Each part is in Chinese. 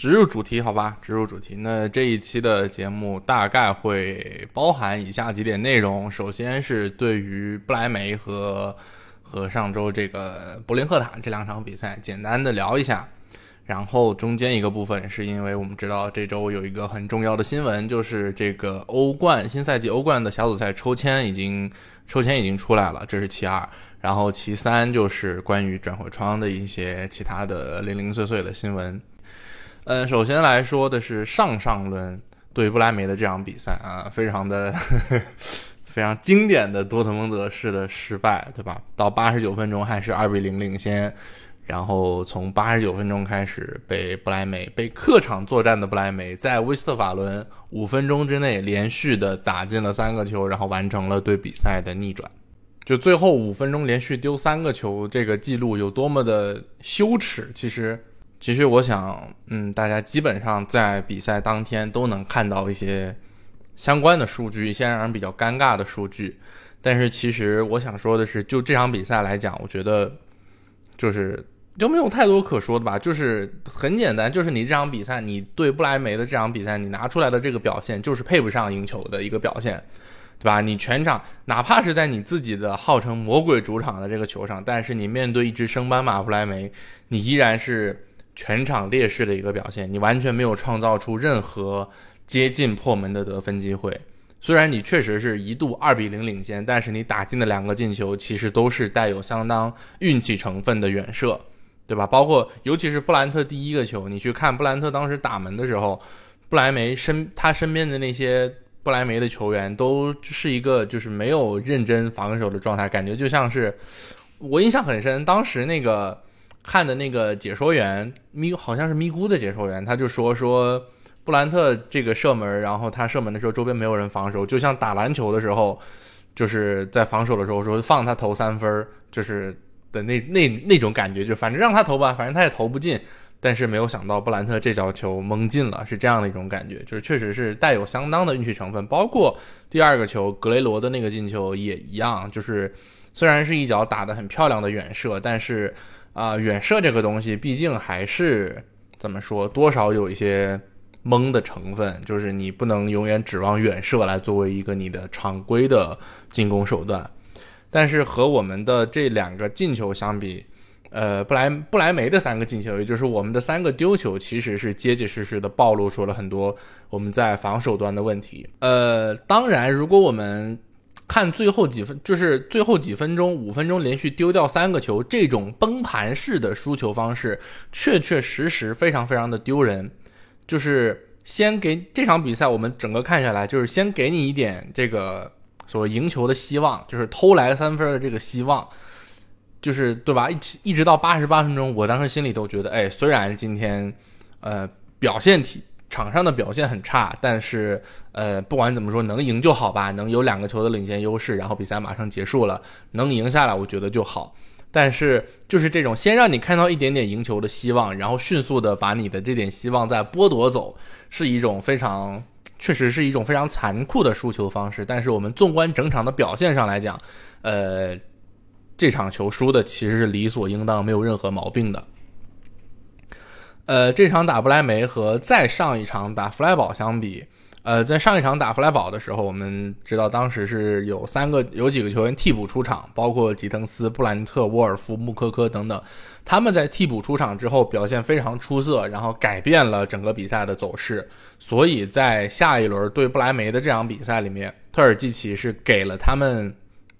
直入主题，好吧，直入主题。那这一期的节目大概会包含以下几点内容：首先是对于不莱梅和和上周这个柏林赫塔这两场比赛简单的聊一下，然后中间一个部分是因为我们知道这周有一个很重要的新闻，就是这个欧冠新赛季欧冠的小组赛抽签已经抽签已经出来了，这是其二。然后其三就是关于转会窗的一些其他的零零碎碎的新闻。嗯，首先来说的是上上轮对不莱梅的这场比赛啊，非常的 非常经典的多特蒙德式的失败，对吧？到八十九分钟还是二比零领先，然后从八十九分钟开始被不莱梅被客场作战的不莱梅在威斯特法伦五分钟之内连续的打进了三个球，然后完成了对比赛的逆转。就最后五分钟连续丢三个球，这个记录有多么的羞耻，其实。其实我想，嗯，大家基本上在比赛当天都能看到一些相关的数据，一些让人比较尴尬的数据。但是其实我想说的是，就这场比赛来讲，我觉得就是就没有太多可说的吧。就是很简单，就是你这场比赛，你对不莱梅的这场比赛，你拿出来的这个表现，就是配不上赢球的一个表现，对吧？你全场哪怕是在你自己的号称魔鬼主场的这个球场，但是你面对一支升班马不莱梅，你依然是。全场劣势的一个表现，你完全没有创造出任何接近破门的得分机会。虽然你确实是一度二比零领先，但是你打进的两个进球其实都是带有相当运气成分的远射，对吧？包括尤其是布兰特第一个球，你去看布兰特当时打门的时候，布莱梅身他身边的那些布莱梅的球员都是一个就是没有认真防守的状态，感觉就像是我印象很深，当时那个。看的那个解说员咪好像是咪咕的解说员，他就说说布兰特这个射门，然后他射门的时候周边没有人防守，就像打篮球的时候，就是在防守的时候说放他投三分，就是的那那那种感觉，就反正让他投吧，反正他也投不进。但是没有想到布兰特这脚球蒙进了，是这样的一种感觉，就是确实是带有相当的运气成分。包括第二个球格雷罗的那个进球也一样，就是虽然是一脚打得很漂亮的远射，但是。啊，远射这个东西，毕竟还是怎么说，多少有一些蒙的成分，就是你不能永远指望远射来作为一个你的常规的进攻手段。但是和我们的这两个进球相比，呃，布莱布莱梅的三个进球，也就是我们的三个丢球，其实是结结实实的暴露出了很多我们在防守端的问题。呃，当然，如果我们看最后几分，就是最后几分钟，五分钟连续丢掉三个球，这种崩盘式的输球方式，确确实实非常非常的丢人。就是先给这场比赛，我们整个看下来，就是先给你一点这个所谓赢球的希望，就是偷来三分的这个希望，就是对吧？一直一直到八十八分钟，我当时心里都觉得，哎，虽然今天呃表现体。场上的表现很差，但是呃，不管怎么说，能赢就好吧，能有两个球的领先优势，然后比赛马上结束了，能赢下来，我觉得就好。但是就是这种先让你看到一点点赢球的希望，然后迅速的把你的这点希望再剥夺走，是一种非常，确实是一种非常残酷的输球方式。但是我们纵观整场的表现上来讲，呃，这场球输的其实是理所应当，没有任何毛病的。呃，这场打不莱梅和再上一场打弗莱堡相比，呃，在上一场打弗莱堡的时候，我们知道当时是有三个有几个球员替补出场，包括吉滕斯、布兰特、沃尔夫、穆科科等等，他们在替补出场之后表现非常出色，然后改变了整个比赛的走势。所以在下一轮对不莱梅的这场比赛里面，特尔季奇是给了他们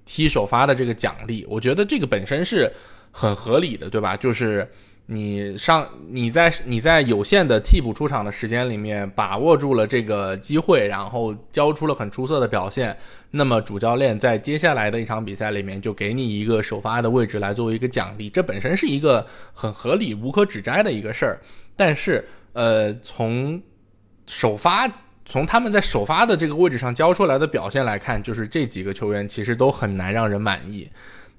踢首发的这个奖励，我觉得这个本身是很合理的，对吧？就是。你上你在你在有限的替补出场的时间里面把握住了这个机会，然后交出了很出色的表现，那么主教练在接下来的一场比赛里面就给你一个首发的位置来作为一个奖励，这本身是一个很合理、无可指摘的一个事儿。但是呃，从首发从他们在首发的这个位置上交出来的表现来看，就是这几个球员其实都很难让人满意。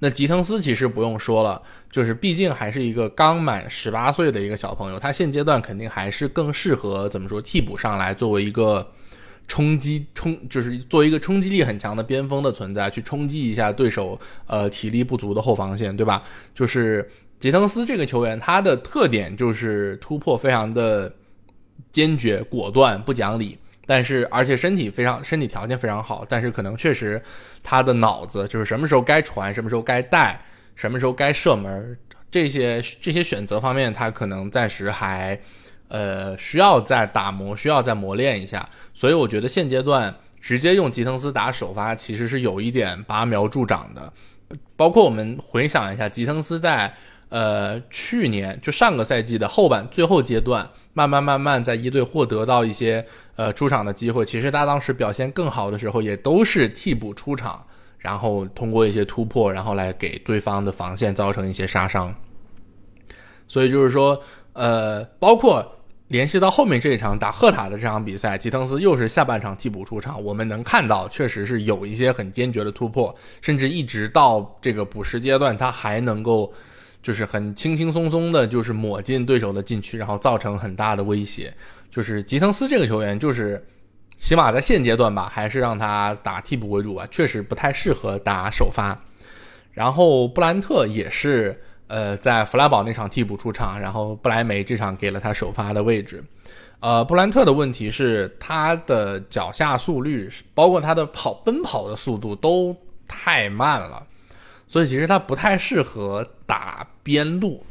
那吉滕斯其实不用说了，就是毕竟还是一个刚满十八岁的一个小朋友，他现阶段肯定还是更适合怎么说替补上来，作为一个冲击冲，就是作为一个冲击力很强的边锋的存在，去冲击一下对手呃体力不足的后防线，对吧？就是吉滕斯这个球员，他的特点就是突破非常的坚决、果断、不讲理。但是，而且身体非常，身体条件非常好，但是可能确实他的脑子就是什么时候该传，什么时候该带，什么时候该射门，这些这些选择方面，他可能暂时还呃需要再打磨，需要再磨练一下。所以我觉得现阶段直接用吉滕斯打首发，其实是有一点拔苗助长的。包括我们回想一下，吉滕斯在。呃，去年就上个赛季的后半最后阶段，慢慢慢慢在一队获得到一些呃出场的机会。其实他当时表现更好的时候，也都是替补出场，然后通过一些突破，然后来给对方的防线造成一些杀伤。所以就是说，呃，包括联系到后面这一场打赫塔的这场比赛，吉滕斯又是下半场替补出场，我们能看到确实是有一些很坚决的突破，甚至一直到这个补时阶段，他还能够。就是很轻轻松松的，就是抹进对手的禁区，然后造成很大的威胁。就是吉滕斯这个球员，就是起码在现阶段吧，还是让他打替补为主吧，确实不太适合打首发。然后布兰特也是，呃，在弗拉堡那场替补出场，然后布莱梅这场给了他首发的位置。呃，布兰特的问题是他的脚下速率，包括他的跑奔跑的速度都太慢了。所以其实他不太适合打边路，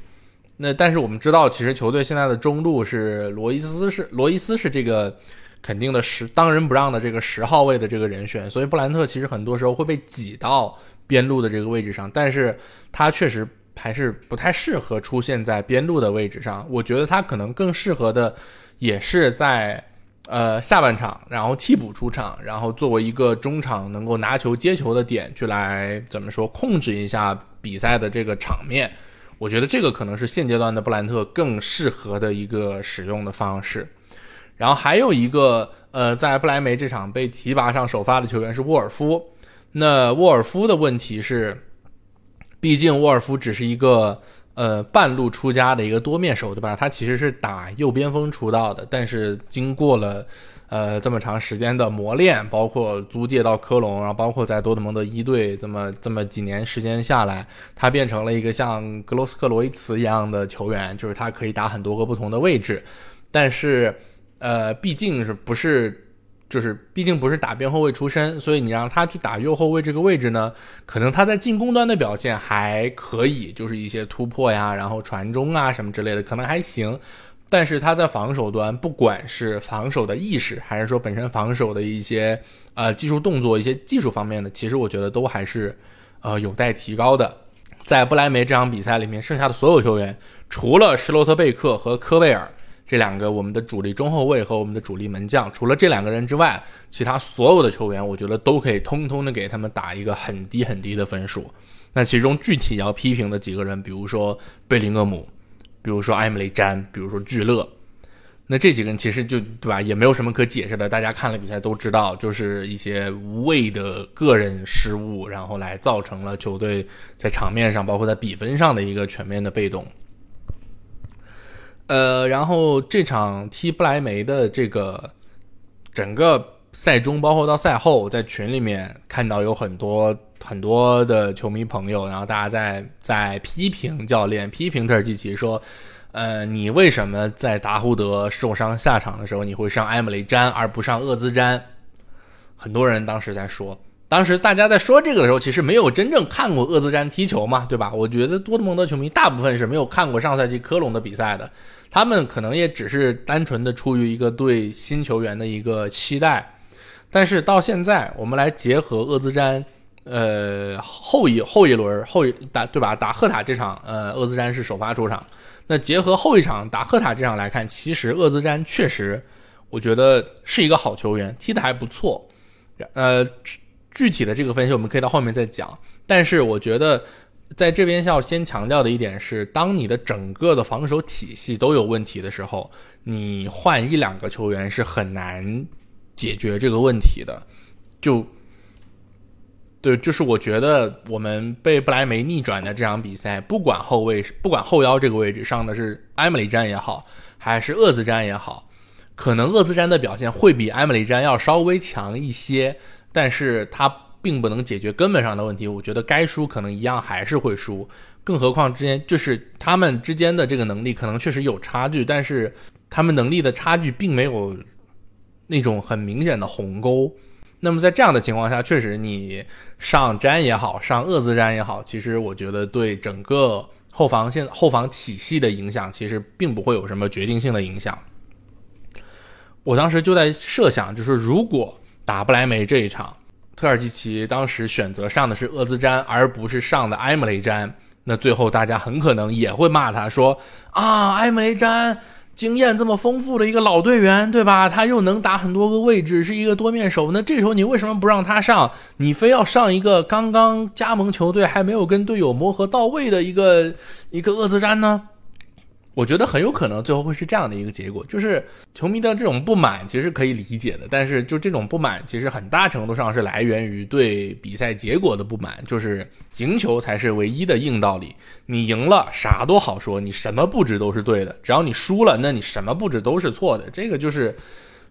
那但是我们知道，其实球队现在的中路是罗伊斯是罗伊斯是这个肯定的十当仁不让的这个十号位的这个人选，所以布兰特其实很多时候会被挤到边路的这个位置上，但是他确实还是不太适合出现在边路的位置上，我觉得他可能更适合的也是在。呃，下半场，然后替补出场，然后作为一个中场能够拿球接球的点，去来怎么说控制一下比赛的这个场面，我觉得这个可能是现阶段的布兰特更适合的一个使用的方式。然后还有一个，呃，在不莱梅这场被提拔上首发的球员是沃尔夫。那沃尔夫的问题是，毕竟沃尔夫只是一个。呃，半路出家的一个多面手，对吧？他其实是打右边锋出道的，但是经过了呃这么长时间的磨练，包括租借到科隆，然后包括在多特蒙德一队这么这么几年时间下来，他变成了一个像格罗斯克罗伊茨一样的球员，就是他可以打很多个不同的位置，但是呃，毕竟是不是。就是毕竟不是打边后卫出身，所以你让他去打右后卫这个位置呢，可能他在进攻端的表现还可以，就是一些突破呀，然后传中啊什么之类的可能还行。但是他在防守端，不管是防守的意识，还是说本身防守的一些呃技术动作、一些技术方面的，其实我觉得都还是呃有待提高的。在不莱梅这场比赛里面，剩下的所有球员，除了施罗特贝克和科贝尔。这两个我们的主力中后卫和我们的主力门将，除了这两个人之外，其他所有的球员，我觉得都可以通通的给他们打一个很低很低的分数。那其中具体要批评的几个人，比如说贝林厄姆，比如说埃姆雷詹，比如说聚勒，那这几个人其实就对吧，也没有什么可解释的。大家看了比赛都知道，就是一些无谓的个人失误，然后来造成了球队在场面上，包括在比分上的一个全面的被动。呃，然后这场踢不莱梅的这个整个赛中，包括到赛后，在群里面看到有很多很多的球迷朋友，然后大家在在批评教练，批评特尔基奇说，呃，你为什么在达胡德受伤下场的时候，你会上埃姆雷詹而不上厄兹詹？很多人当时在说。当时大家在说这个的时候，其实没有真正看过厄兹詹踢球嘛，对吧？我觉得多特蒙德球迷大部分是没有看过上赛季科隆的比赛的，他们可能也只是单纯的出于一个对新球员的一个期待。但是到现在，我们来结合厄兹詹，呃，后一后一轮后一打对吧？打赫塔这场，呃，厄兹詹是首发出场。那结合后一场打赫塔这场来看，其实厄兹詹确实，我觉得是一个好球员，踢得还不错，呃。具体的这个分析我们可以到后面再讲，但是我觉得在这边要先强调的一点是，当你的整个的防守体系都有问题的时候，你换一两个球员是很难解决这个问题的。就对，就是我觉得我们被布莱梅逆转的这场比赛，不管后卫，不管后腰这个位置上的是埃姆里詹也好，还是厄兹詹也好，可能厄兹詹的表现会比埃姆里詹要稍微强一些，但是他并不能解决根本上的问题。我觉得该输可能一样还是会输，更何况之间就是他们之间的这个能力可能确实有差距，但是他们能力的差距并没有那种很明显的鸿沟。那么在这样的情况下，确实你上詹也好，上厄兹詹也好，其实我觉得对整个后防线、后防体系的影响，其实并不会有什么决定性的影响。我当时就在设想，就是如果打不莱梅这一场，特尔基奇当时选择上的是厄兹詹，而不是上的埃姆雷詹，那最后大家很可能也会骂他说啊，埃姆雷詹。经验这么丰富的一个老队员，对吧？他又能打很多个位置，是一个多面手。那这时候你为什么不让他上？你非要上一个刚刚加盟球队还没有跟队友磨合到位的一个一个厄兹詹呢？我觉得很有可能最后会是这样的一个结果，就是球迷的这种不满其实可以理解的，但是就这种不满其实很大程度上是来源于对比赛结果的不满，就是赢球才是唯一的硬道理。你赢了啥都好说，你什么布置都是对的；只要你输了，那你什么布置都是错的。这个就是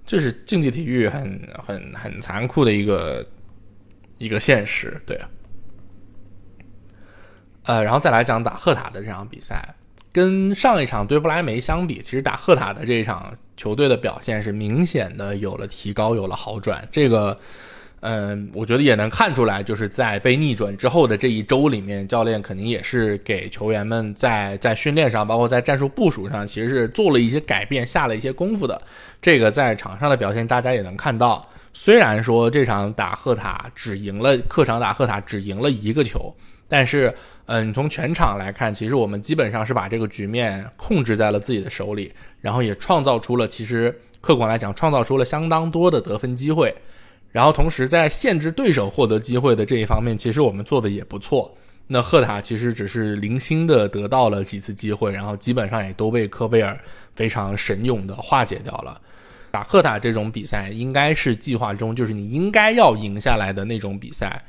就是竞技体育很很很残酷的一个一个现实，对。呃，然后再来讲打赫塔的这场比赛。跟上一场对不莱梅相比，其实打赫塔的这一场球队的表现是明显的有了提高，有了好转。这个，嗯，我觉得也能看出来，就是在被逆转之后的这一周里面，教练肯定也是给球员们在在训练上，包括在战术部署上，其实是做了一些改变，下了一些功夫的。这个在场上的表现，大家也能看到。虽然说这场打赫塔只赢了客场打赫塔只赢了一个球。但是，嗯，你从全场来看，其实我们基本上是把这个局面控制在了自己的手里，然后也创造出了，其实客观来讲，创造出了相当多的得分机会。然后同时在限制对手获得机会的这一方面，其实我们做的也不错。那赫塔其实只是零星的得到了几次机会，然后基本上也都被科贝尔非常神勇的化解掉了。打赫塔这种比赛，应该是计划中就是你应该要赢下来的那种比赛。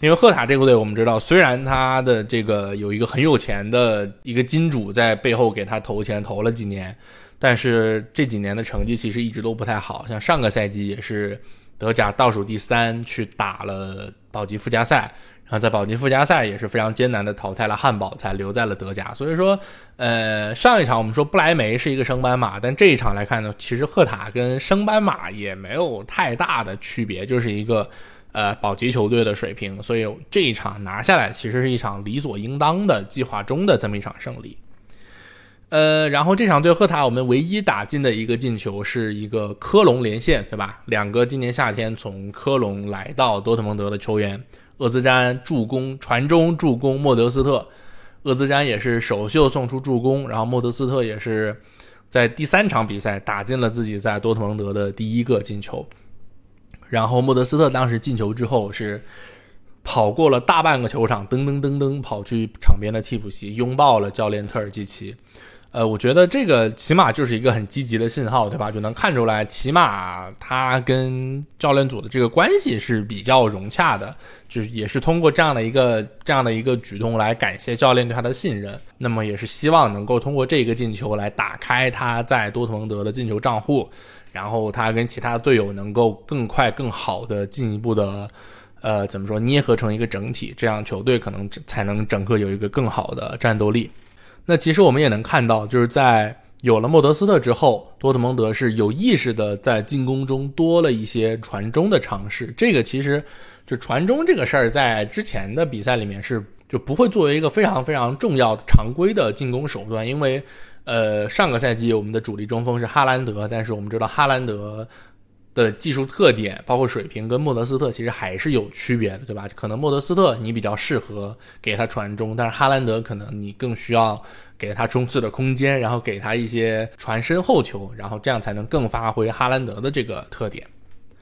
因为赫塔这个队，我们知道，虽然他的这个有一个很有钱的一个金主在背后给他投钱投了几年，但是这几年的成绩其实一直都不太好。像上个赛季也是德甲倒数第三，去打了保级附加赛，然后在保级附加赛也是非常艰难的淘汰了汉堡，才留在了德甲。所以说，呃，上一场我们说不莱梅是一个升班马，但这一场来看呢，其实赫塔跟升班马也没有太大的区别，就是一个。呃，保级球队的水平，所以这一场拿下来，其实是一场理所应当的计划中的这么一场胜利。呃，然后这场对赫塔，我们唯一打进的一个进球是一个科隆连线，对吧？两个今年夏天从科隆来到多特蒙德的球员，厄兹詹助攻传中助攻莫德斯特，厄兹詹也是首秀送出助攻，然后莫德斯特也是在第三场比赛打进了自己在多特蒙德的第一个进球。然后莫德斯特当时进球之后是跑过了大半个球场，噔噔噔噔跑去场边的替补席拥抱了教练特尔基奇。呃，我觉得这个起码就是一个很积极的信号，对吧？就能看出来，起码他跟教练组的这个关系是比较融洽的，就是也是通过这样的一个这样的一个举动来感谢教练对他的信任。那么也是希望能够通过这个进球来打开他在多特蒙德的进球账户。然后他跟其他队友能够更快、更好的进一步的，呃，怎么说捏合成一个整体，这样球队可能才能整个有一个更好的战斗力。那其实我们也能看到，就是在有了莫德斯特之后，多特蒙德是有意识的在进攻中多了一些传中的尝试。这个其实就传中这个事儿，在之前的比赛里面是就不会作为一个非常非常重要的常规的进攻手段，因为。呃，上个赛季我们的主力中锋是哈兰德，但是我们知道哈兰德的技术特点，包括水平跟莫德斯特其实还是有区别的，对吧？可能莫德斯特你比较适合给他传中，但是哈兰德可能你更需要给他冲刺的空间，然后给他一些传身后球，然后这样才能更发挥哈兰德的这个特点。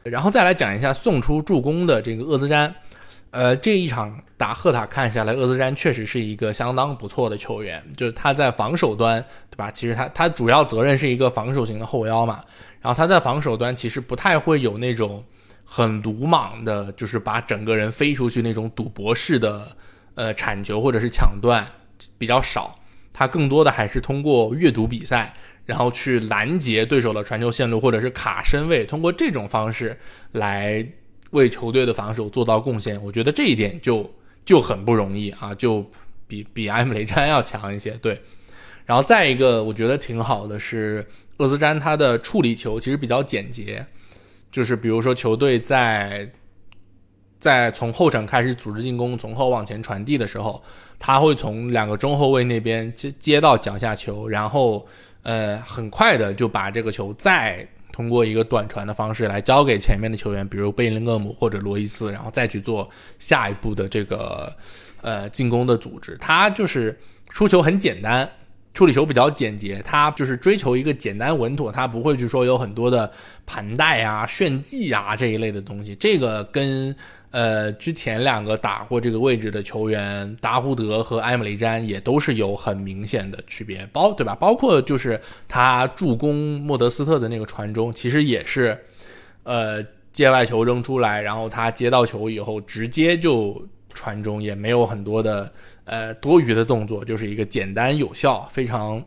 然后再来讲一下送出助攻的这个厄兹詹。呃，这一场打赫塔看下来，厄兹詹确实是一个相当不错的球员，就是他在防守端，对吧？其实他他主要责任是一个防守型的后腰嘛，然后他在防守端其实不太会有那种很鲁莽的，就是把整个人飞出去那种赌博式的呃铲球或者是抢断比较少，他更多的还是通过阅读比赛，然后去拦截对手的传球线路或者是卡身位，通过这种方式来。为球队的防守做到贡献，我觉得这一点就就很不容易啊，就比比埃姆雷詹要强一些。对，然后再一个，我觉得挺好的是厄斯詹他的处理球其实比较简洁，就是比如说球队在在从后场开始组织进攻，从后往前传递的时候，他会从两个中后卫那边接接到脚下球，然后呃很快的就把这个球再。通过一个短传的方式来交给前面的球员，比如贝林厄姆或者罗伊斯，然后再去做下一步的这个呃进攻的组织。他就是出球很简单，处理球比较简洁，他就是追求一个简单稳妥，他不会去说有很多的盘带啊、炫技啊这一类的东西。这个跟。呃，之前两个打过这个位置的球员达胡德和埃姆雷詹也都是有很明显的区别，包对吧？包括就是他助攻莫德斯特的那个传中，其实也是，呃，界外球扔出来，然后他接到球以后直接就传中，也没有很多的呃多余的动作，就是一个简单有效、非常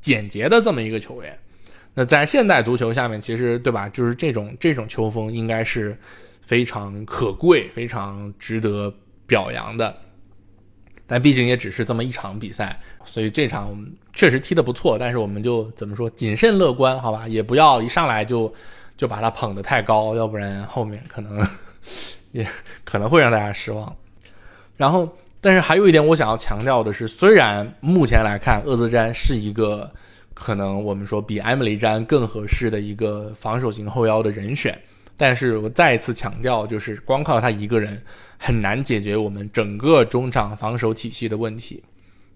简洁的这么一个球员。那在现代足球下面，其实对吧？就是这种这种球风应该是。非常可贵、非常值得表扬的，但毕竟也只是这么一场比赛，所以这场确实踢得不错。但是我们就怎么说，谨慎乐观，好吧？也不要一上来就就把他捧得太高，要不然后面可能 也可能会让大家失望。然后，但是还有一点我想要强调的是，虽然目前来看，厄兹詹是一个可能我们说比埃姆雷詹更合适的一个防守型后腰的人选。但是我再一次强调，就是光靠他一个人很难解决我们整个中场防守体系的问题，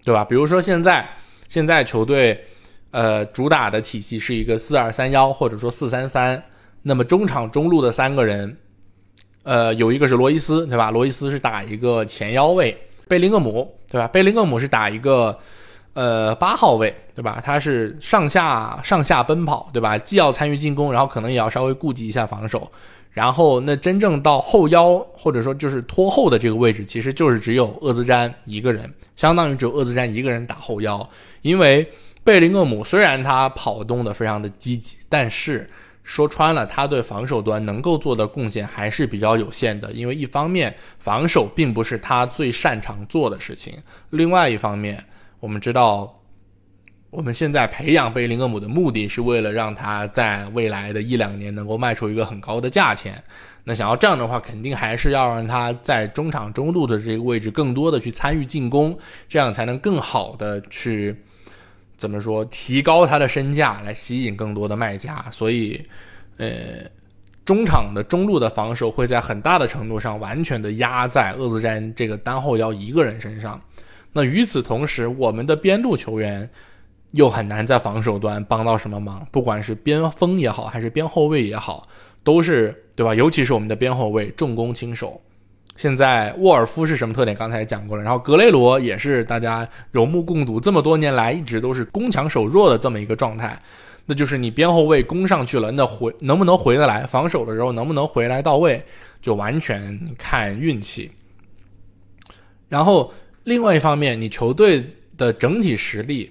对吧？比如说现在现在球队呃主打的体系是一个四二三幺或者说四三三，那么中场中路的三个人，呃有一个是罗伊斯，对吧？罗伊斯是打一个前腰位，贝林厄姆，对吧？贝林厄姆是打一个。呃，八号位对吧？他是上下上下奔跑对吧？既要参与进攻，然后可能也要稍微顾及一下防守。然后那真正到后腰或者说就是拖后的这个位置，其实就是只有厄兹詹一个人，相当于只有厄兹詹一个人打后腰。因为贝林厄姆虽然他跑动的非常的积极，但是说穿了，他对防守端能够做的贡献还是比较有限的。因为一方面防守并不是他最擅长做的事情，另外一方面。我们知道，我们现在培养贝林厄姆的目的是为了让他在未来的一两年能够卖出一个很高的价钱。那想要这样的话，肯定还是要让他在中场中路的这个位置更多的去参与进攻，这样才能更好的去怎么说提高他的身价，来吸引更多的卖家。所以，呃，中场的中路的防守会在很大的程度上完全的压在厄兹詹这个单后腰一个人身上。那与此同时，我们的边路球员又很难在防守端帮到什么忙，不管是边锋也好，还是边后卫也好，都是对吧？尤其是我们的边后卫重攻轻守。现在沃尔夫是什么特点？刚才也讲过了。然后格雷罗也是大家有目共睹，这么多年来一直都是攻强守弱的这么一个状态。那就是你边后卫攻上去了，那回能不能回得来？防守的时候能不能回来到位，就完全看运气。然后。另外一方面，你球队的整体实力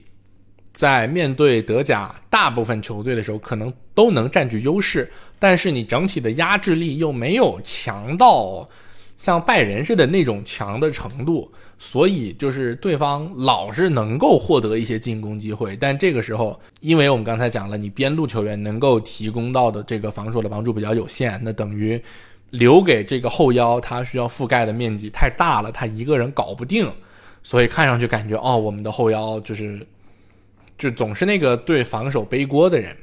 在面对德甲大部分球队的时候，可能都能占据优势，但是你整体的压制力又没有强到像拜仁似的那种强的程度，所以就是对方老是能够获得一些进攻机会，但这个时候，因为我们刚才讲了，你边路球员能够提供到的这个防守的帮助比较有限，那等于。留给这个后腰，他需要覆盖的面积太大了，他一个人搞不定，所以看上去感觉哦，我们的后腰就是，就总是那个对防守背锅的人。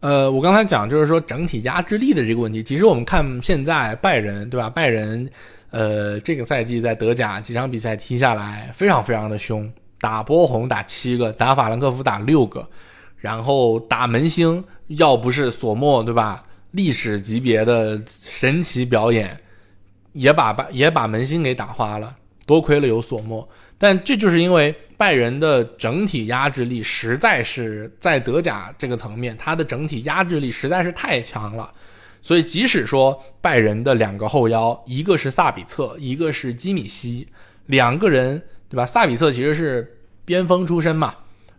呃，我刚才讲就是说整体压制力的这个问题，其实我们看现在拜仁，对吧？拜仁，呃，这个赛季在德甲几场比赛踢下来，非常非常的凶，打波鸿打七个，打法兰克福打六个，然后打门兴，要不是索莫，对吧？历史级别的神奇表演，也把把也把门兴给打花了，多亏了有索莫。但这就是因为拜仁的整体压制力实在是在德甲这个层面，它的整体压制力实在是太强了。所以即使说拜仁的两个后腰，一个是萨比策，一个是基米希，两个人对吧？萨比策其实是边锋出身嘛，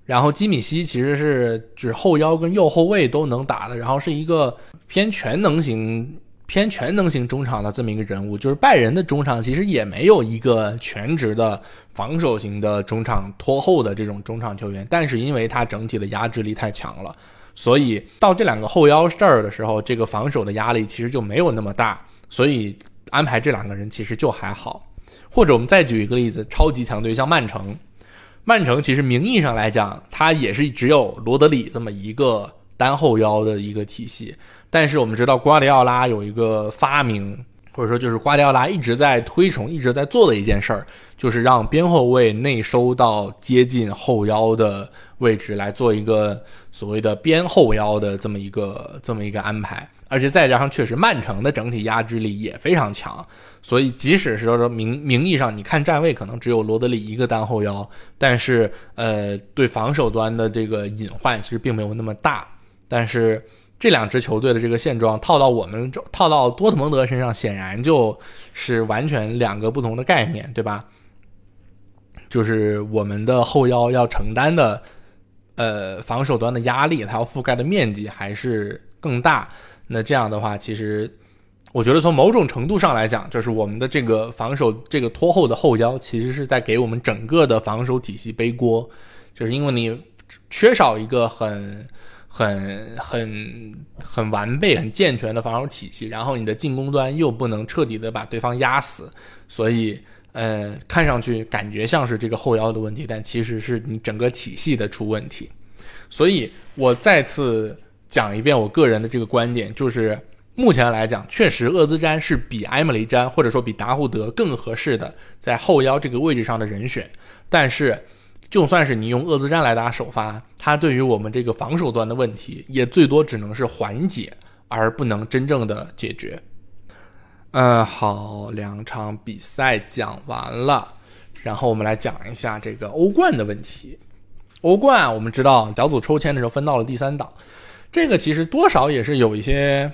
然后基米希其实是指后腰跟右后卫都能打的，然后是一个偏全能型。偏全能型中场的这么一个人物，就是拜仁的中场其实也没有一个全职的防守型的中场拖后的这种中场球员，但是因为他整体的压制力太强了，所以到这两个后腰这儿的时候，这个防守的压力其实就没有那么大，所以安排这两个人其实就还好。或者我们再举一个例子，超级强队像曼城，曼城其实名义上来讲，它也是只有罗德里这么一个单后腰的一个体系。但是我们知道，瓜迪奥拉有一个发明，或者说就是瓜迪奥拉一直在推崇、一直在做的一件事儿，就是让边后卫内收到接近后腰的位置来做一个所谓的边后腰的这么一个这么一个安排。而且再加上，确实曼城的整体压制力也非常强，所以即使是说名名义上你看站位可能只有罗德里一个单后腰，但是呃，对防守端的这个隐患其实并没有那么大。但是。这两支球队的这个现状套到我们套到多特蒙德身上，显然就是完全两个不同的概念，对吧？就是我们的后腰要承担的，呃，防守端的压力，它要覆盖的面积还是更大。那这样的话，其实我觉得从某种程度上来讲，就是我们的这个防守这个拖后的后腰，其实是在给我们整个的防守体系背锅，就是因为你缺少一个很。很很很完备、很健全的防守体系，然后你的进攻端又不能彻底的把对方压死，所以呃，看上去感觉像是这个后腰的问题，但其实是你整个体系的出问题。所以我再次讲一遍我个人的这个观点，就是目前来讲，确实厄兹詹是比埃姆雷詹或者说比达胡德更合适的在后腰这个位置上的人选，但是。就算是你用厄兹詹来打首发，他对于我们这个防守端的问题，也最多只能是缓解，而不能真正的解决。嗯，好，两场比赛讲完了，然后我们来讲一下这个欧冠的问题。欧冠我们知道小组抽签的时候分到了第三档，这个其实多少也是有一些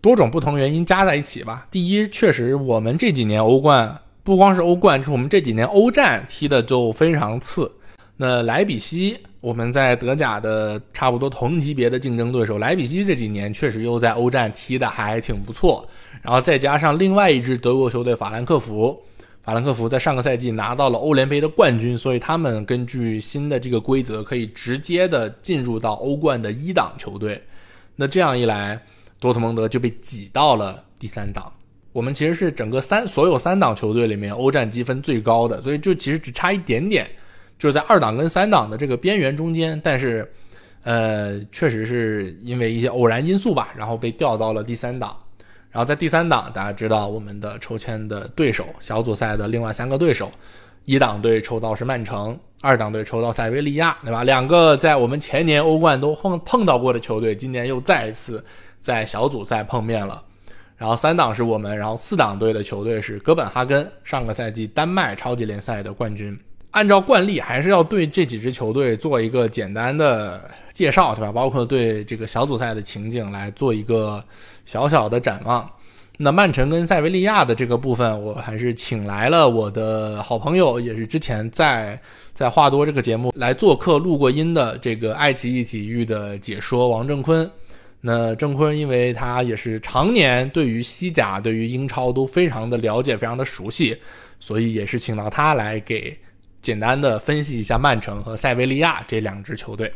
多种不同原因加在一起吧。第一，确实我们这几年欧冠。不光是欧冠，就是我们这几年欧战踢的就非常次。那莱比锡，我们在德甲的差不多同级别的竞争对手，莱比锡这几年确实又在欧战踢的还挺不错。然后再加上另外一支德国球队法兰克福，法兰克福在上个赛季拿到了欧联杯的冠军，所以他们根据新的这个规则，可以直接的进入到欧冠的一档球队。那这样一来，多特蒙德就被挤到了第三档。我们其实是整个三所有三档球队里面欧战积分最高的，所以就其实只差一点点，就是在二档跟三档的这个边缘中间。但是，呃，确实是因为一些偶然因素吧，然后被调到了第三档。然后在第三档，大家知道我们的抽签的对手，小组赛的另外三个对手，一档队抽到是曼城，二档队抽到塞维利亚，对吧？两个在我们前年欧冠都碰碰到过的球队，今年又再一次在小组赛碰面了。然后三档是我们，然后四档队的球队是哥本哈根，上个赛季丹麦超级联赛的冠军。按照惯例，还是要对这几支球队做一个简单的介绍，对吧？包括对这个小组赛的情景来做一个小小的展望。那曼城跟塞维利亚的这个部分，我还是请来了我的好朋友，也是之前在在话多这个节目来做客录过音的这个爱奇艺体育的解说王正坤。那郑坤，因为他也是常年对于西甲、对于英超都非常的了解、非常的熟悉，所以也是请到他来给简单的分析一下曼城和塞维利亚这两支球队。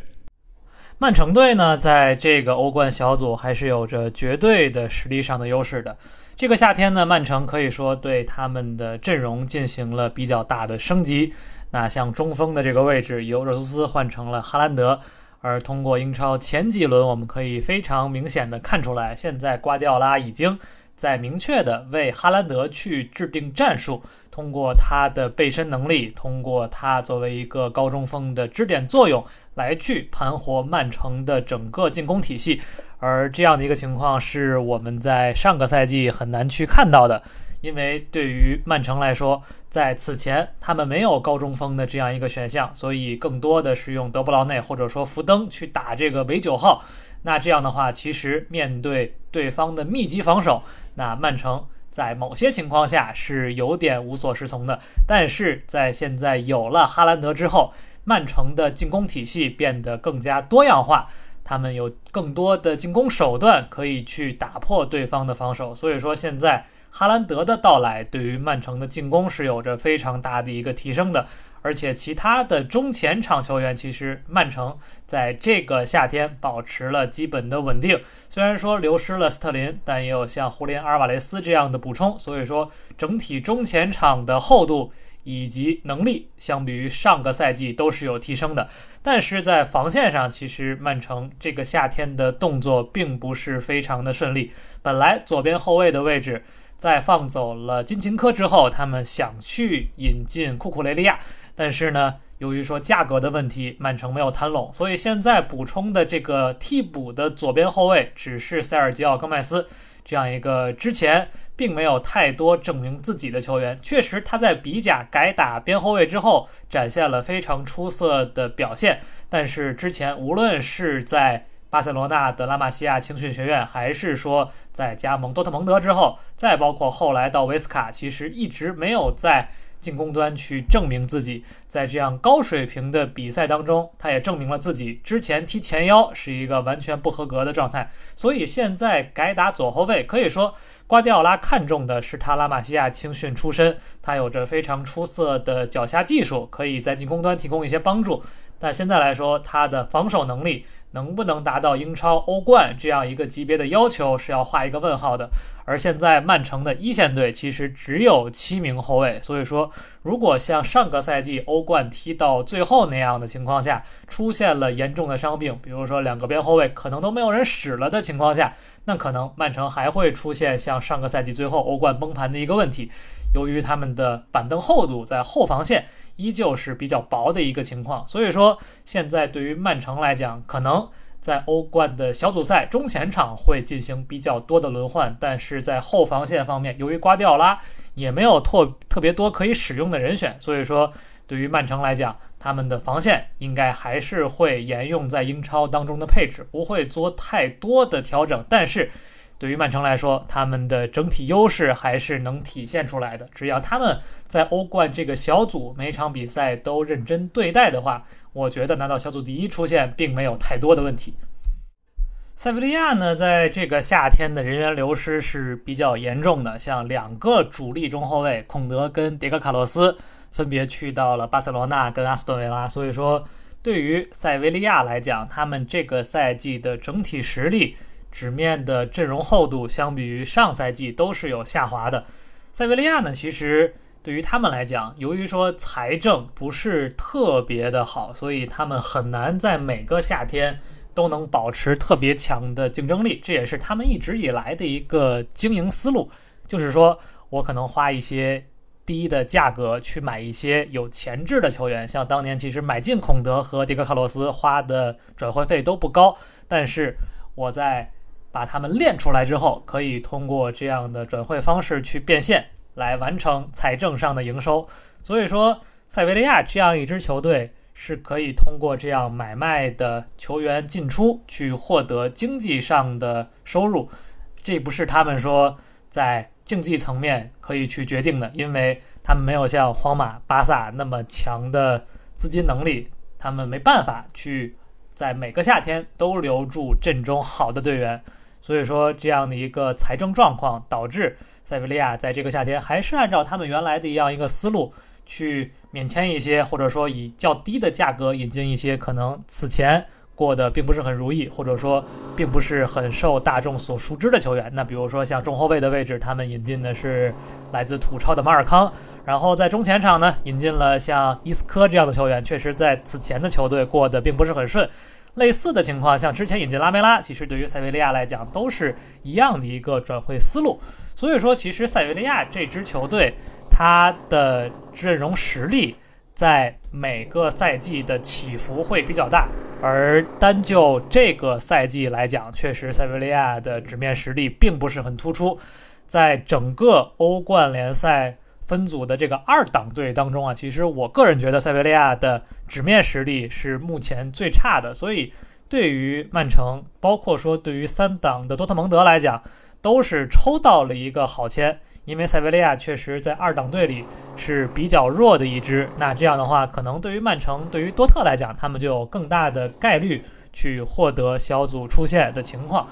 曼城队呢，在这个欧冠小组还是有着绝对的实力上的优势的。这个夏天呢，曼城可以说对他们的阵容进行了比较大的升级。那像中锋的这个位置，由热苏斯换成了哈兰德。而通过英超前几轮，我们可以非常明显的看出来，现在瓜迪奥拉已经在明确的为哈兰德去制定战术，通过他的背身能力，通过他作为一个高中锋的支点作用，来去盘活曼城的整个进攻体系。而这样的一个情况是我们在上个赛季很难去看到的，因为对于曼城来说，在此前他们没有高中锋的这样一个选项，所以更多的是用德布劳内或者说福登去打这个伪九号。那这样的话，其实面对对方的密集防守，那曼城在某些情况下是有点无所适从的。但是在现在有了哈兰德之后，曼城的进攻体系变得更加多样化，他们有更多的进攻手段可以去打破对方的防守。所以说，现在哈兰德的到来对于曼城的进攻是有着非常大的一个提升的。而且其他的中前场球员，其实曼城在这个夏天保持了基本的稳定。虽然说流失了斯特林，但也有像胡连阿尔瓦雷斯这样的补充，所以说整体中前场的厚度以及能力，相比于上个赛季都是有提升的。但是在防线上，其实曼城这个夏天的动作并不是非常的顺利。本来左边后卫的位置，在放走了金琴科之后，他们想去引进库库雷利亚。但是呢，由于说价格的问题，曼城没有谈拢，所以现在补充的这个替补的左边后卫只是塞尔吉奥·戈麦斯这样一个之前并没有太多证明自己的球员。确实，他在比甲改打边后卫之后，展现了非常出色的表现。但是之前无论是在巴塞罗那的拉玛西亚青训学院，还是说在加盟多特蒙德之后，再包括后来到维斯卡，其实一直没有在。进攻端去证明自己，在这样高水平的比赛当中，他也证明了自己之前踢前腰是一个完全不合格的状态。所以现在改打左后卫，可以说瓜迪奥拉看中的是他拉玛西亚青训出身，他有着非常出色的脚下技术，可以在进攻端提供一些帮助。但现在来说，他的防守能力。能不能达到英超、欧冠这样一个级别的要求是要画一个问号的。而现在曼城的一线队其实只有七名后卫，所以说如果像上个赛季欧冠踢到最后那样的情况下，出现了严重的伤病，比如说两个边后卫可能都没有人使了的情况下，那可能曼城还会出现像上个赛季最后欧冠崩盘的一个问题。由于他们的板凳厚度在后防线。依旧是比较薄的一个情况，所以说现在对于曼城来讲，可能在欧冠的小组赛中前场会进行比较多的轮换，但是在后防线方面，由于瓜迪奥拉也没有特特别多可以使用的人选，所以说对于曼城来讲，他们的防线应该还是会沿用在英超当中的配置，不会做太多的调整，但是。对于曼城来说，他们的整体优势还是能体现出来的。只要他们在欧冠这个小组每场比赛都认真对待的话，我觉得拿到小组第一出现并没有太多的问题。塞维利亚呢，在这个夏天的人员流失是比较严重的，像两个主力中后卫孔德跟迭戈卡洛斯分别去到了巴塞罗那跟阿斯顿维拉，所以说对于塞维利亚来讲，他们这个赛季的整体实力。纸面的阵容厚度相比于上赛季都是有下滑的。塞维利亚呢，其实对于他们来讲，由于说财政不是特别的好，所以他们很难在每个夏天都能保持特别强的竞争力。这也是他们一直以来的一个经营思路，就是说我可能花一些低的价格去买一些有潜质的球员，像当年其实买进孔德和迪克卡洛斯花的转会费都不高，但是我在把他们练出来之后，可以通过这样的转会方式去变现，来完成财政上的营收。所以说，塞维利亚这样一支球队是可以通过这样买卖的球员进出去获得经济上的收入。这不是他们说在竞技层面可以去决定的，因为他们没有像皇马、巴萨那么强的资金能力，他们没办法去在每个夏天都留住阵中好的队员。所以说，这样的一个财政状况导致塞维利亚在这个夏天还是按照他们原来的一样一个思路去免签一些，或者说以较低的价格引进一些可能此前过得并不是很如意，或者说并不是很受大众所熟知的球员。那比如说像中后卫的位置，他们引进的是来自土超的马尔康，然后在中前场呢引进了像伊斯科这样的球员，确实在此前的球队过得并不是很顺。类似的情况，像之前引进拉梅拉，其实对于塞维利亚来讲都是一样的一个转会思路。所以说，其实塞维利亚这支球队，它的阵容实力在每个赛季的起伏会比较大。而单就这个赛季来讲，确实塞维利亚的纸面实力并不是很突出。在整个欧冠联赛分组的这个二档队当中啊，其实我个人觉得塞维利亚的纸面实力是目前最差的，所以对于曼城，包括说对于三档的多特蒙德来讲，都是抽到了一个好签。因为塞维利亚确实在二档队里是比较弱的一支，那这样的话，可能对于曼城、对于多特来讲，他们就有更大的概率去获得小组出线的情况。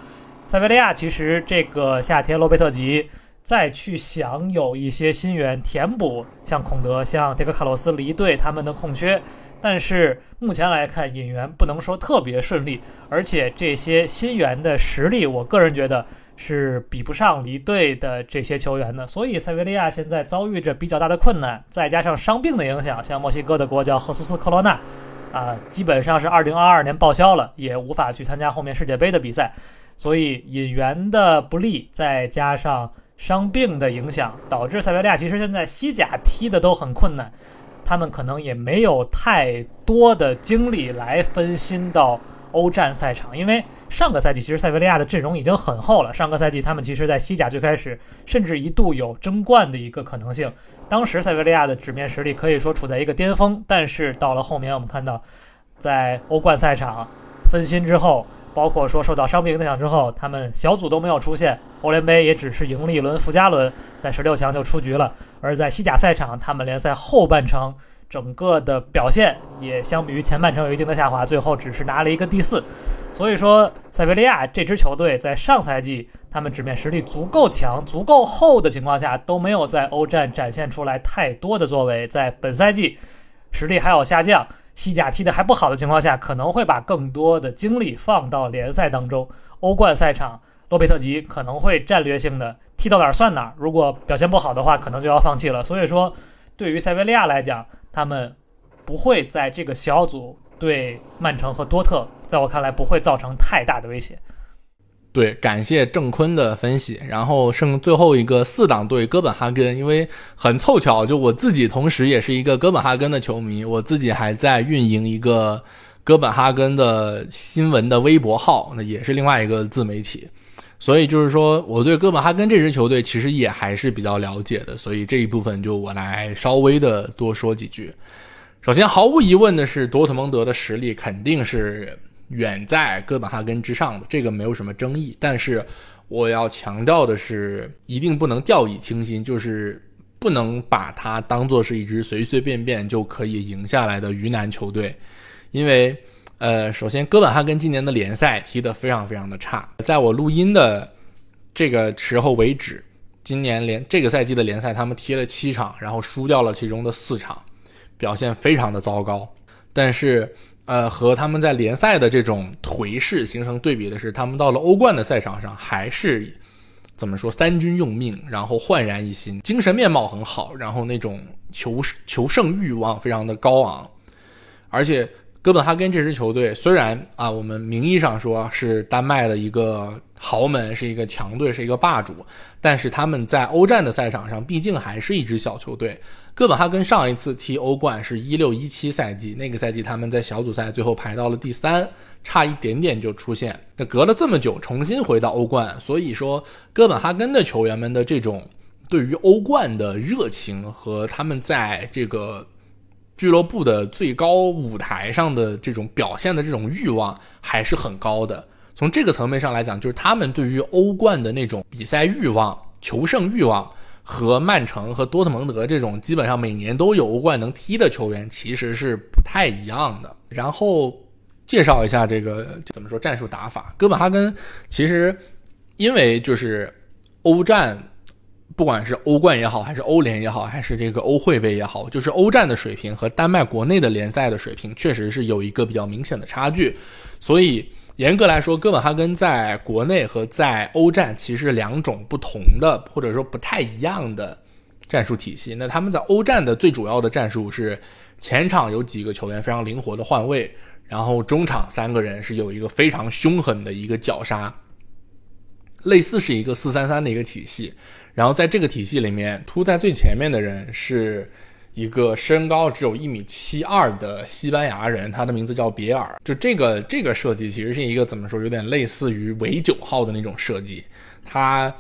塞维利亚其实这个夏天，洛贝特吉再去想有一些新援填补，像孔德、像迭戈卡洛斯离队他们的空缺，但是目前来看，引援不能说特别顺利，而且这些新援的实力，我个人觉得。是比不上离队的这些球员的，所以塞维利亚现在遭遇着比较大的困难，再加上伤病的影响，像墨西哥的国脚赫苏斯·科罗纳，啊，基本上是2022年报销了，也无法去参加后面世界杯的比赛，所以引援的不利，再加上伤病的影响，导致塞维利亚其实现在西甲踢的都很困难，他们可能也没有太多的精力来分心到。欧战赛场，因为上个赛季其实塞维利亚的阵容已经很厚了。上个赛季他们其实，在西甲最开始，甚至一度有争冠的一个可能性。当时塞维利亚的纸面实力可以说处在一个巅峰，但是到了后面，我们看到，在欧冠赛场分心之后，包括说受到伤病影响之后，他们小组都没有出现，欧联杯也只是赢了一轮附加轮，在十六强就出局了。而在西甲赛场，他们联赛后半程。整个的表现也相比于前半程有一定的下滑，最后只是拿了一个第四。所以说，塞维利亚这支球队在上赛季他们纸面实力足够强、足够厚的情况下，都没有在欧战展现出来太多的作为。在本赛季实力还有下降、西甲踢的还不好的情况下，可能会把更多的精力放到联赛当中。欧冠赛场，洛佩特吉可能会战略性的踢到哪儿算哪儿，如果表现不好的话，可能就要放弃了。所以说，对于塞维利亚来讲，他们不会在这个小组对曼城和多特，在我看来不会造成太大的威胁。对，感谢郑坤的分析。然后剩最后一个四档队哥本哈根，因为很凑巧，就我自己同时也是一个哥本哈根的球迷，我自己还在运营一个哥本哈根的新闻的微博号，那也是另外一个自媒体。所以就是说，我对哥本哈根这支球队其实也还是比较了解的，所以这一部分就我来稍微的多说几句。首先，毫无疑问的是，多特蒙德的实力肯定是远在哥本哈根之上的，这个没有什么争议。但是我要强调的是，一定不能掉以轻心，就是不能把它当做是一支随随便便就可以赢下来的鱼腩球队，因为。呃，首先，哥本哈根今年的联赛踢得非常非常的差。在我录音的这个时候为止，今年联这个赛季的联赛，他们踢了七场，然后输掉了其中的四场，表现非常的糟糕。但是，呃，和他们在联赛的这种颓势形成对比的是，他们到了欧冠的赛场上，还是怎么说三军用命，然后焕然一新，精神面貌很好，然后那种求求胜欲望非常的高昂，而且。哥本哈根这支球队虽然啊，我们名义上说是丹麦的一个豪门，是一个强队，是一个霸主，但是他们在欧战的赛场上毕竟还是一支小球队。哥本哈根上一次踢欧冠是一六一七赛季，那个赛季他们在小组赛最后排到了第三，差一点点就出现。那隔了这么久，重新回到欧冠，所以说哥本哈根的球员们的这种对于欧冠的热情和他们在这个。俱乐部的最高舞台上的这种表现的这种欲望还是很高的。从这个层面上来讲，就是他们对于欧冠的那种比赛欲望、求胜欲望，和曼城和多特蒙德这种基本上每年都有欧冠能踢的球员其实是不太一样的。然后介绍一下这个怎么说战术打法。哥本哈根其实因为就是欧战。不管是欧冠也好，还是欧联也好，还是这个欧会杯也好，就是欧战的水平和丹麦国内的联赛的水平，确实是有一个比较明显的差距。所以严格来说，哥本哈根在国内和在欧战其实两种不同的，或者说不太一样的战术体系。那他们在欧战的最主要的战术是前场有几个球员非常灵活的换位，然后中场三个人是有一个非常凶狠的一个绞杀，类似是一个四三三的一个体系。然后在这个体系里面，突在最前面的人是一个身高只有一米七二的西班牙人，他的名字叫别尔。就这个这个设计其实是一个怎么说，有点类似于伪九号的那种设计。他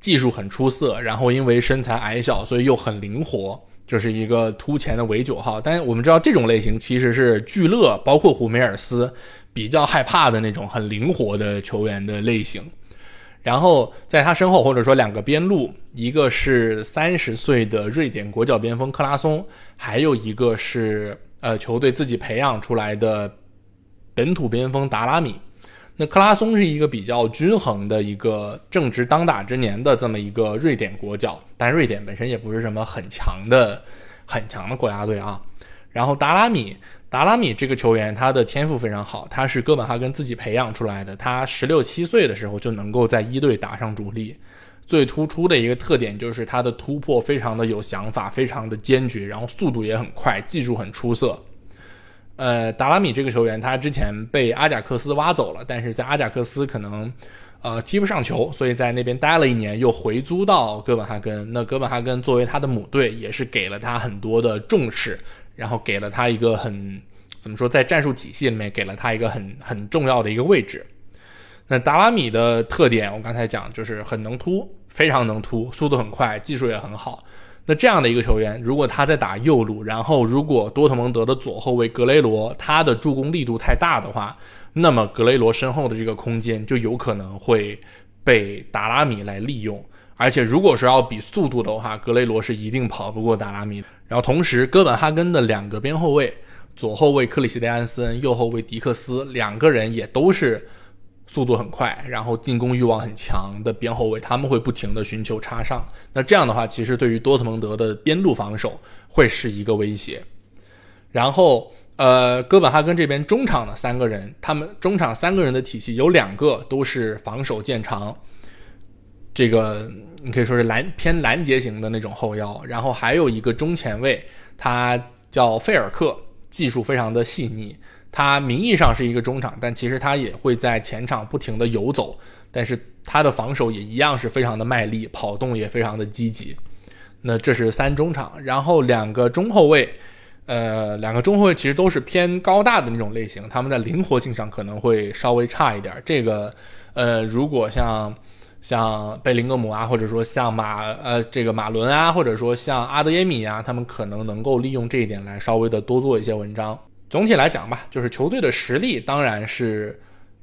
技术很出色，然后因为身材矮小，所以又很灵活，就是一个突前的伪九号。但是我们知道这种类型其实是聚乐，包括胡梅尔斯比较害怕的那种很灵活的球员的类型。然后在他身后，或者说两个边路，一个是三十岁的瑞典国脚边锋克拉松，还有一个是呃球队自己培养出来的本土边锋达拉米。那克拉松是一个比较均衡的一个正值当打之年的这么一个瑞典国脚，但瑞典本身也不是什么很强的很强的国家队啊。然后达拉米。达拉米这个球员，他的天赋非常好，他是哥本哈根自己培养出来的。他十六七岁的时候就能够在一队打上主力。最突出的一个特点就是他的突破非常的有想法，非常的坚决，然后速度也很快，技术很出色。呃，达拉米这个球员，他之前被阿贾克斯挖走了，但是在阿贾克斯可能呃踢不上球，所以在那边待了一年，又回租到哥本哈根。那哥本哈根作为他的母队，也是给了他很多的重视。然后给了他一个很怎么说，在战术体系里面给了他一个很很重要的一个位置。那达拉米的特点，我刚才讲就是很能突，非常能突，速度很快，技术也很好。那这样的一个球员，如果他在打右路，然后如果多特蒙德的左后卫格雷罗他的助攻力度太大的话，那么格雷罗身后的这个空间就有可能会被达拉米来利用。而且如果说要比速度的话，格雷罗是一定跑不过达拉米。然后同时，哥本哈根的两个边后卫，左后卫克里斯蒂安森，右后卫迪克斯，两个人也都是速度很快，然后进攻欲望很强的边后卫，他们会不停的寻求插上。那这样的话，其实对于多特蒙德的边路防守会是一个威胁。然后，呃，哥本哈根这边中场的三个人，他们中场三个人的体系有两个都是防守见长。这个你可以说是拦偏拦截型的那种后腰，然后还有一个中前卫，他叫费尔克，技术非常的细腻。他名义上是一个中场，但其实他也会在前场不停的游走，但是他的防守也一样是非常的卖力，跑动也非常的积极。那这是三中场，然后两个中后卫，呃，两个中后卫其实都是偏高大的那种类型，他们在灵活性上可能会稍微差一点。这个，呃，如果像。像贝林格姆啊，或者说像马呃这个马伦啊，或者说像阿德耶米啊，他们可能能够利用这一点来稍微的多做一些文章。总体来讲吧，就是球队的实力当然是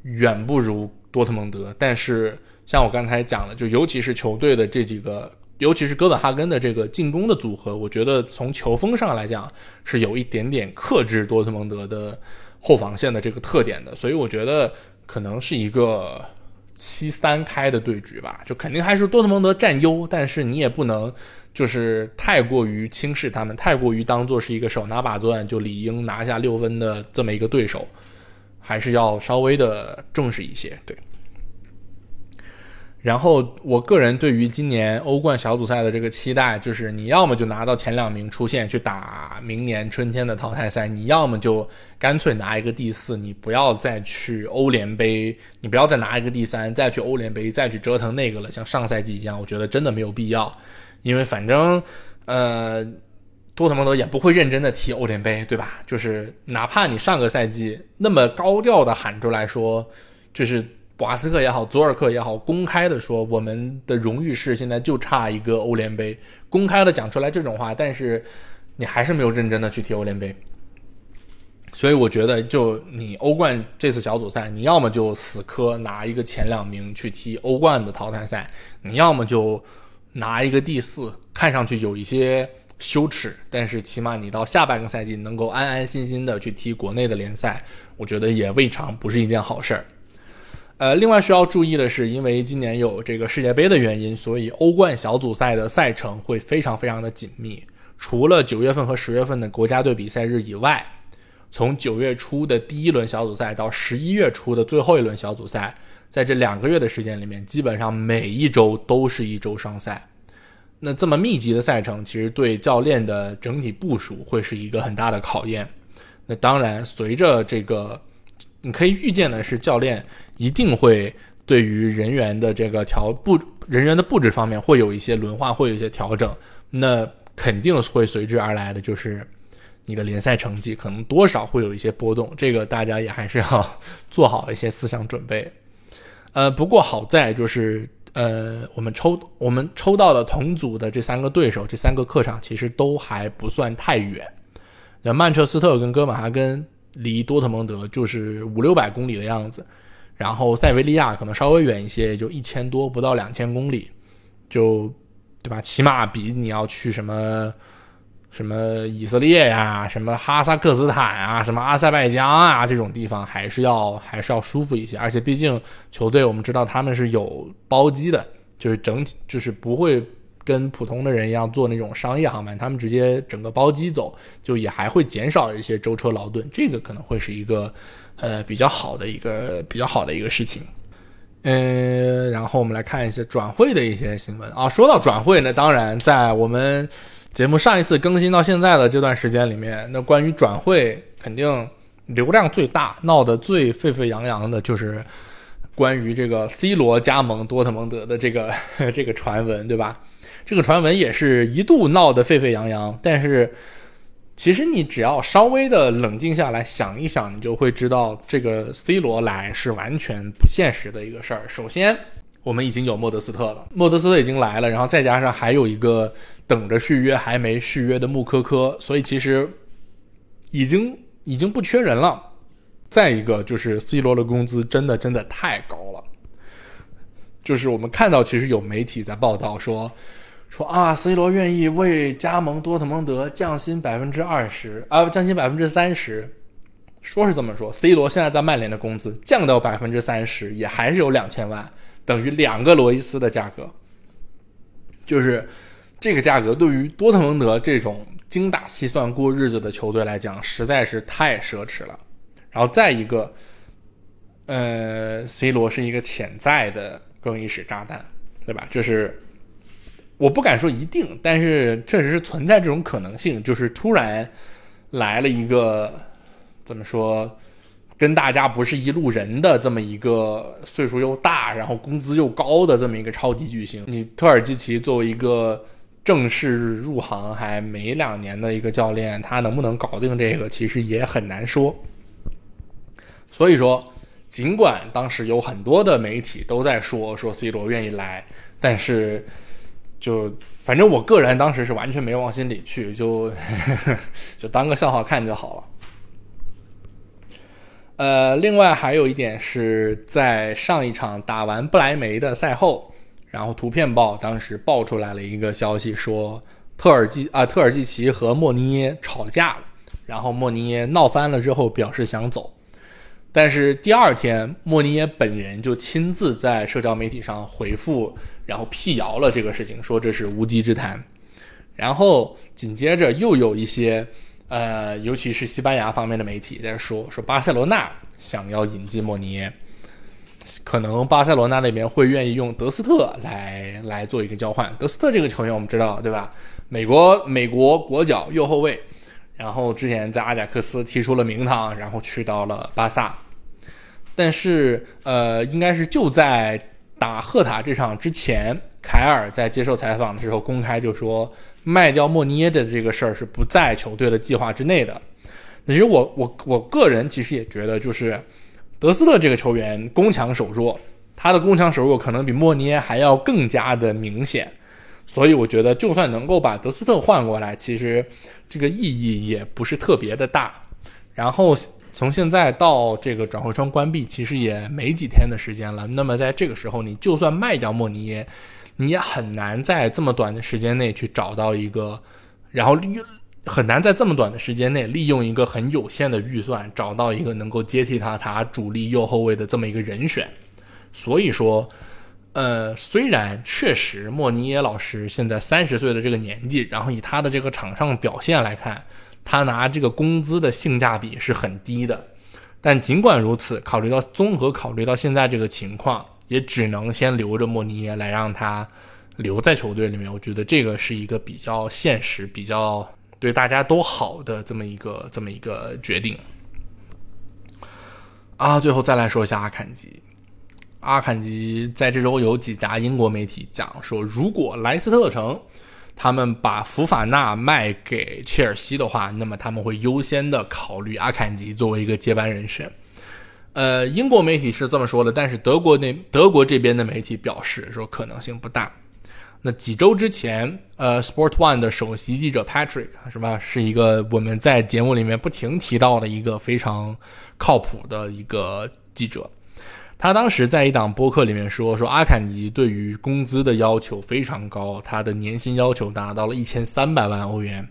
远不如多特蒙德，但是像我刚才讲的，就尤其是球队的这几个，尤其是哥本哈根的这个进攻的组合，我觉得从球风上来讲是有一点点克制多特蒙德的后防线的这个特点的，所以我觉得可能是一个。七三开的对局吧，就肯定还是多特蒙德占优，但是你也不能就是太过于轻视他们，太过于当做是一个手拿把钻就理应拿下六分的这么一个对手，还是要稍微的重视一些，对。然后，我个人对于今年欧冠小组赛的这个期待，就是你要么就拿到前两名出线去打明年春天的淘汰赛，你要么就干脆拿一个第四，你不要再去欧联杯，你不要再拿一个第三，再去欧联杯，再去折腾那个了，像上赛季一样，我觉得真的没有必要，因为反正，呃，多特蒙德也不会认真的踢欧联杯，对吧？就是哪怕你上个赛季那么高调的喊出来说，就是。瓦斯克也好，佐尔克也好，公开的说我们的荣誉是现在就差一个欧联杯，公开的讲出来这种话，但是你还是没有认真的去踢欧联杯，所以我觉得就你欧冠这次小组赛，你要么就死磕拿一个前两名去踢欧冠的淘汰赛，你要么就拿一个第四，看上去有一些羞耻，但是起码你到下半个赛季能够安安心心的去踢国内的联赛，我觉得也未尝不是一件好事儿。呃，另外需要注意的是，因为今年有这个世界杯的原因，所以欧冠小组赛的赛程会非常非常的紧密。除了九月份和十月份的国家队比赛日以外，从九月初的第一轮小组赛到十一月初的最后一轮小组赛，在这两个月的时间里面，基本上每一周都是一周双赛。那这么密集的赛程，其实对教练的整体部署会是一个很大的考验。那当然，随着这个。你可以预见的是，教练一定会对于人员的这个调布人员的布置方面会有一些轮换，会有一些调整。那肯定会随之而来的就是你的联赛成绩可能多少会有一些波动，这个大家也还是要做好一些思想准备。呃，不过好在就是呃，我们抽我们抽到的同组的这三个对手，这三个客场其实都还不算太远。那曼彻斯特跟哥本哈根离多特蒙德就是五六百公里的样子，然后塞维利亚可能稍微远一些，也就一千多，不到两千公里，就对吧？起码比你要去什么。什么以色列呀，什么哈萨克斯坦啊，什么阿塞拜疆啊，这种地方还是要还是要舒服一些。而且毕竟球队我们知道他们是有包机的，就是整体就是不会跟普通的人一样坐那种商业航班，他们直接整个包机走，就也还会减少一些舟车劳顿，这个可能会是一个呃比较好的一个比较好的一个事情。嗯，然后我们来看一些转会的一些新闻啊。说到转会呢，当然在我们。节目上一次更新到现在的这段时间里面，那关于转会肯定流量最大、闹得最沸沸扬扬的，就是关于这个 C 罗加盟多特蒙德的这个 这个传闻，对吧？这个传闻也是一度闹得沸沸扬扬。但是，其实你只要稍微的冷静下来想一想，你就会知道，这个 C 罗来是完全不现实的一个事儿。首先，我们已经有莫德斯特了，莫德斯特已经来了，然后再加上还有一个等着续约还没续约的穆科科，所以其实已经已经不缺人了。再一个就是 C 罗的工资真的真的太高了，就是我们看到其实有媒体在报道说说啊，C 罗愿意为加盟多特蒙德降薪百分之二十啊，降薪百分之三十，说是这么说。C 罗现在在曼联的工资降到百分之三十，也还是有两千万。等于两个罗伊斯的价格，就是这个价格对于多特蒙德这种精打细算过日子的球队来讲，实在是太奢侈了。然后再一个，呃，C 罗是一个潜在的更衣室炸弹，对吧？就是我不敢说一定，但是确实是存在这种可能性，就是突然来了一个怎么说？跟大家不是一路人的这么一个岁数又大，然后工资又高的这么一个超级巨星，你特尔基奇作为一个正式入行还没两年的一个教练，他能不能搞定这个，其实也很难说。所以说，尽管当时有很多的媒体都在说说 C 罗愿意来，但是就反正我个人当时是完全没往心里去，就 就当个笑话看就好了。呃，另外还有一点是在上一场打完不来梅的赛后，然后图片报当时爆出来了一个消息，说特尔基啊特尔季奇和莫尼耶吵架了，然后莫尼耶闹翻了之后表示想走，但是第二天莫尼耶本人就亲自在社交媒体上回复，然后辟谣了这个事情，说这是无稽之谈，然后紧接着又有一些。呃，尤其是西班牙方面的媒体在说，说巴塞罗那想要引进莫尼耶，可能巴塞罗那那边会愿意用德斯特来来做一个交换。德斯特这个球员我们知道，对吧？美国美国国脚右后卫，然后之前在阿贾克斯踢出了名堂，然后去到了巴萨。但是，呃，应该是就在打赫塔这场之前，凯尔在接受采访的时候公开就说。卖掉莫尼耶的这个事儿是不在球队的计划之内的。其实我我我个人其实也觉得，就是德斯特这个球员攻强守弱，他的攻强守弱可能比莫尼耶还要更加的明显。所以我觉得，就算能够把德斯特换过来，其实这个意义也不是特别的大。然后从现在到这个转会窗关闭，其实也没几天的时间了。那么在这个时候，你就算卖掉莫尼耶，你也很难在这么短的时间内去找到一个，然后利很难在这么短的时间内利用一个很有限的预算找到一个能够接替他他主力右后卫的这么一个人选。所以说，呃，虽然确实莫尼耶老师现在三十岁的这个年纪，然后以他的这个场上表现来看，他拿这个工资的性价比是很低的。但尽管如此，考虑到综合考虑到现在这个情况。也只能先留着莫尼耶来让他留在球队里面，我觉得这个是一个比较现实、比较对大家都好的这么一个这么一个决定。啊，最后再来说一下阿坎吉。阿坎吉在这周有几家英国媒体讲说，如果莱斯特城他们把福法纳卖给切尔西的话，那么他们会优先的考虑阿坎吉作为一个接班人选。呃，英国媒体是这么说的，但是德国那德国这边的媒体表示说可能性不大。那几周之前，呃，Sport One 的首席记者 Patrick 是吧，是一个我们在节目里面不停提到的一个非常靠谱的一个记者。他当时在一档播客里面说，说阿坎吉对于工资的要求非常高，他的年薪要求达到了一千三百万欧元。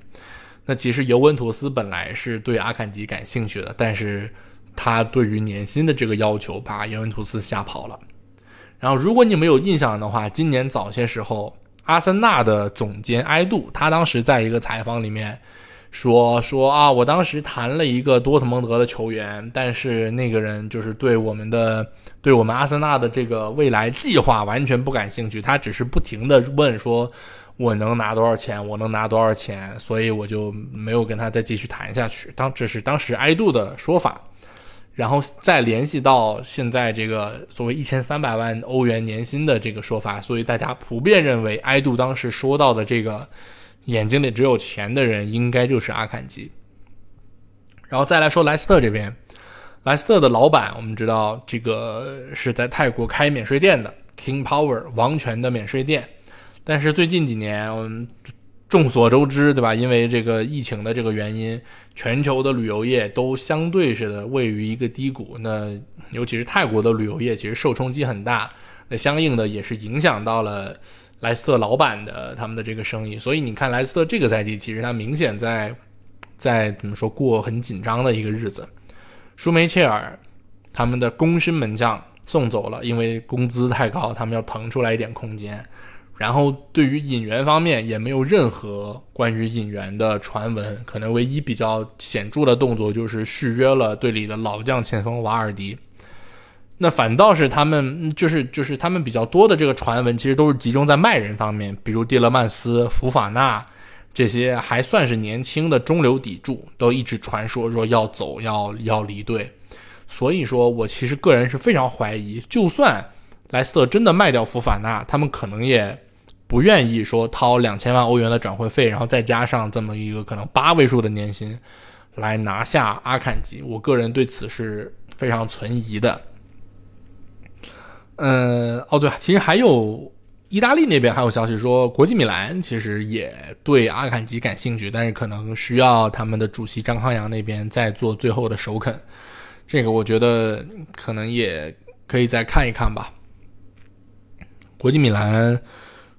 那其实尤文图斯本来是对阿坎吉感兴趣的，但是他对于年薪的这个要求把尤文图斯吓跑了。然后，如果你们有印象的话，今年早些时候。阿森纳的总监埃杜，他当时在一个采访里面说说啊，我当时谈了一个多特蒙德的球员，但是那个人就是对我们的对我们阿森纳的这个未来计划完全不感兴趣，他只是不停的问说，我能拿多少钱，我能拿多少钱，所以我就没有跟他再继续谈下去。当这是当时埃杜的说法。然后再联系到现在这个所谓一千三百万欧元年薪的这个说法，所以大家普遍认为，埃杜当时说到的这个眼睛里只有钱的人，应该就是阿坎吉。然后再来说莱斯特这边，莱斯特的老板我们知道，这个是在泰国开免税店的 King Power 王权的免税店，但是最近几年，我们。众所周知，对吧？因为这个疫情的这个原因，全球的旅游业都相对是的位于一个低谷。那尤其是泰国的旅游业，其实受冲击很大。那相应的也是影响到了莱斯特老板的他们的这个生意。所以你看，莱斯特这个赛季其实他明显在在怎么说过很紧张的一个日子。舒梅切尔他们的功勋门将送走了，因为工资太高，他们要腾出来一点空间。然后对于引援方面也没有任何关于引援的传闻，可能唯一比较显著的动作就是续约了队里的老将前锋瓦尔迪。那反倒是他们就是就是他们比较多的这个传闻，其实都是集中在卖人方面，比如蒂勒曼斯、福法纳这些还算是年轻的中流砥柱，都一直传说说要走要要离队。所以说我其实个人是非常怀疑，就算莱斯特真的卖掉福法纳，他们可能也。不愿意说掏两千万欧元的转会费，然后再加上这么一个可能八位数的年薪，来拿下阿坎吉，我个人对此是非常存疑的。嗯，哦对，其实还有意大利那边还有消息说，国际米兰其实也对阿坎吉感兴趣，但是可能需要他们的主席张康阳那边再做最后的首肯。这个我觉得可能也可以再看一看吧。国际米兰。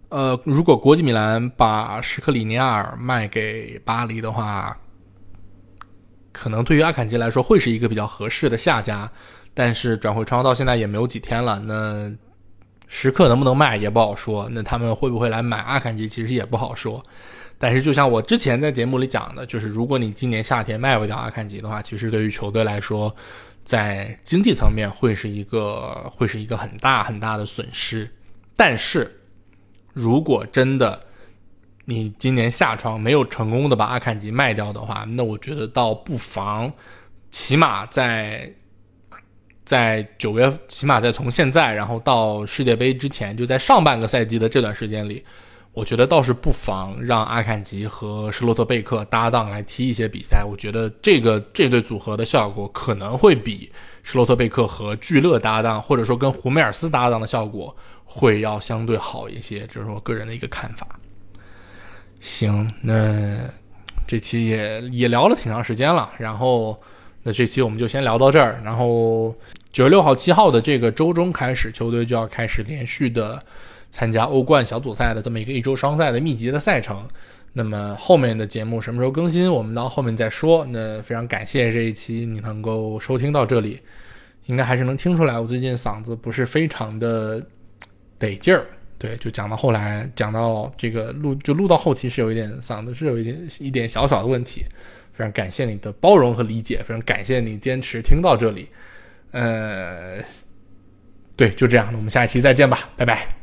呃，如果国际米兰把什克里尼亚尔卖给巴黎的话，可能对于阿坎吉来说会是一个比较合适的下家。但是转会窗到现在也没有几天了，那时刻能不能卖也不好说。那他们会不会来买阿坎吉，其实也不好说。但是就像我之前在节目里讲的，就是如果你今年夏天卖不掉阿坎吉的话，其实对于球队来说，在经济层面会是一个会是一个很大很大的损失。但是。如果真的你今年下窗没有成功的把阿坎吉卖掉的话，那我觉得倒不妨，起码在在九月，起码在从现在然后到世界杯之前，就在上半个赛季的这段时间里，我觉得倒是不妨让阿坎吉和施洛特贝克搭档来踢一些比赛。我觉得这个这对组合的效果可能会比施洛特贝克和聚勒搭档，或者说跟胡梅尔斯搭档的效果。会要相对好一些，这是我个人的一个看法。行，那这期也也聊了挺长时间了，然后那这期我们就先聊到这儿。然后九月六号、七号的这个周中开始，球队就要开始连续的参加欧冠小组赛的这么一个一周双赛的密集的赛程。那么后面的节目什么时候更新，我们到后面再说。那非常感谢这一期你能够收听到这里，应该还是能听出来我最近嗓子不是非常的。得劲儿，对，就讲到后来，讲到这个录，就录到后期是有一点嗓子是有一点一点小小的问题，非常感谢你的包容和理解，非常感谢你坚持听到这里，呃，对，就这样，我们下一期再见吧，拜拜。